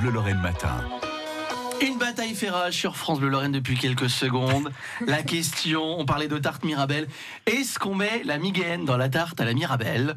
Bleu Lorraine Matin. Une bataille fait rage sur France Bleu Lorraine depuis quelques secondes. La question, on parlait de tarte Mirabelle. Est-ce qu'on met la migaine dans la tarte à la Mirabelle?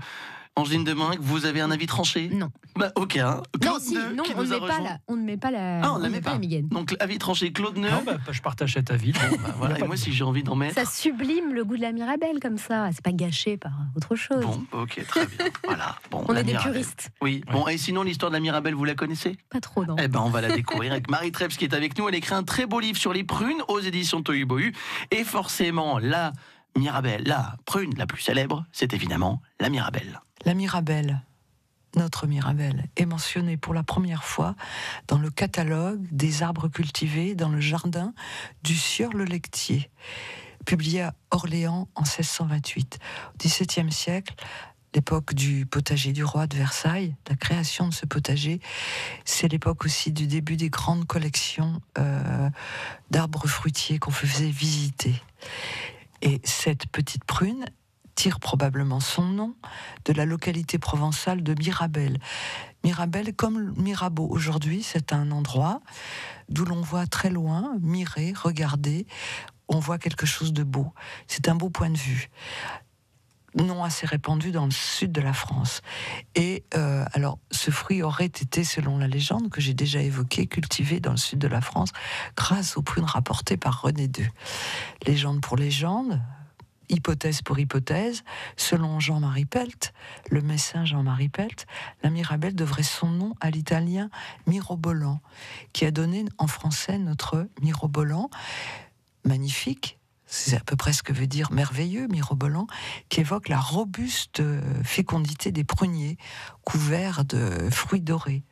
Angeline Demingue, vous avez un avis tranché? Non. Bah, aucun. Non, Claude si, Neu, non, qui on nous ne met, pas la, on ne met pas la, Ah, on ne la met met pas pas. la. Donc, avis tranché, Claude Neu. Non, bah, je partage cet avis. Bon, bah, voilà. Et moi, si j'ai envie d'en mettre. Ça sublime le goût de la Mirabelle comme ça. C'est pas gâché par autre chose. Bon, ok, très bien. Voilà. Bon, on la est des Mirabelle. puristes. Oui. Bon, et sinon, l'histoire de la Mirabelle, vous la connaissez? Pas trop, non. Eh ben, on va la découvrir avec Marie Trebs qui est avec nous. Elle écrit un très beau livre sur les prunes aux éditions Tohubohu. Et forcément, la Mirabelle, la prune la plus célèbre, c'est évidemment la Mirabelle. La Mirabelle, notre Mirabelle, est mentionnée pour la première fois dans le catalogue des arbres cultivés dans le jardin du Sieur le Lectier, publié à Orléans en 1628. Au XVIIe siècle, l'époque du potager du roi de Versailles, la création de ce potager, c'est l'époque aussi du début des grandes collections euh, d'arbres fruitiers qu'on faisait visiter. Et cette petite prune tire probablement son nom de la localité provençale de Mirabel. Mirabel, comme Mirabeau aujourd'hui, c'est un endroit d'où l'on voit très loin, mirer, regarder, on voit quelque chose de beau. C'est un beau point de vue. Non assez répandu dans le sud de la France. Et euh, alors, ce fruit aurait été, selon la légende que j'ai déjà évoquée, cultivé dans le sud de la France grâce aux prunes rapportées par René II. Légende pour légende, hypothèse pour hypothèse, selon Jean-Marie Pelt, le messin Jean-Marie Pelt, la Mirabelle devrait son nom à l'italien Mirobolan, qui a donné en français notre Mirobolan, magnifique, c'est à peu près ce que veut dire merveilleux, mirobolant, qui évoque la robuste fécondité des pruniers, couverts de fruits dorés.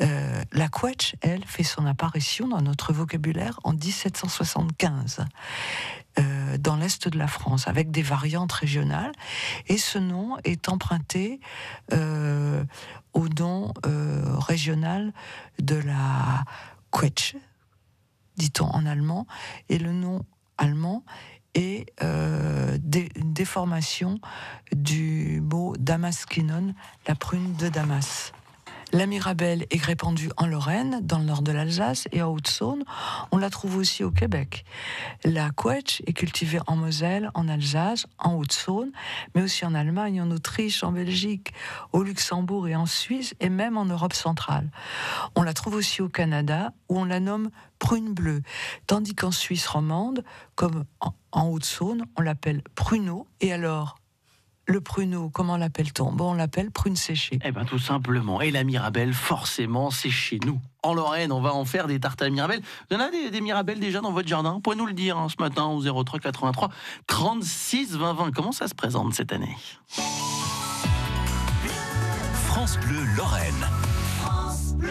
Euh, la quetch, elle, fait son apparition dans notre vocabulaire en 1775, euh, dans l'est de la France, avec des variantes régionales. Et ce nom est emprunté euh, au nom euh, régional de la quetch, dit-on en allemand, et le nom allemand est une déformation du mot Damaskinon, la prune de Damas. La Mirabelle est répandue en Lorraine, dans le nord de l'Alsace et en Haute-Saône. On la trouve aussi au Québec. La quetch est cultivée en Moselle, en Alsace, en Haute-Saône, mais aussi en Allemagne, en Autriche, en Belgique, au Luxembourg et en Suisse, et même en Europe centrale. On la trouve aussi au Canada, où on la nomme prune bleue, tandis qu'en Suisse romande, comme en, en Haute-Saône, on l'appelle pruneau. Et alors, le pruneau, comment l'appelle-t-on? Bon, on l'appelle prune séchée. Eh ben tout simplement. Et la Mirabelle, forcément, c'est chez nous. En Lorraine, on va en faire des tartes à la Mirabelle. Vous en avez des, des Mirabelles déjà dans votre jardin Vous pouvez nous le dire hein, ce matin au 03 83 36 20 20. Comment ça se présente cette année? France Bleu Lorraine. France Bleu.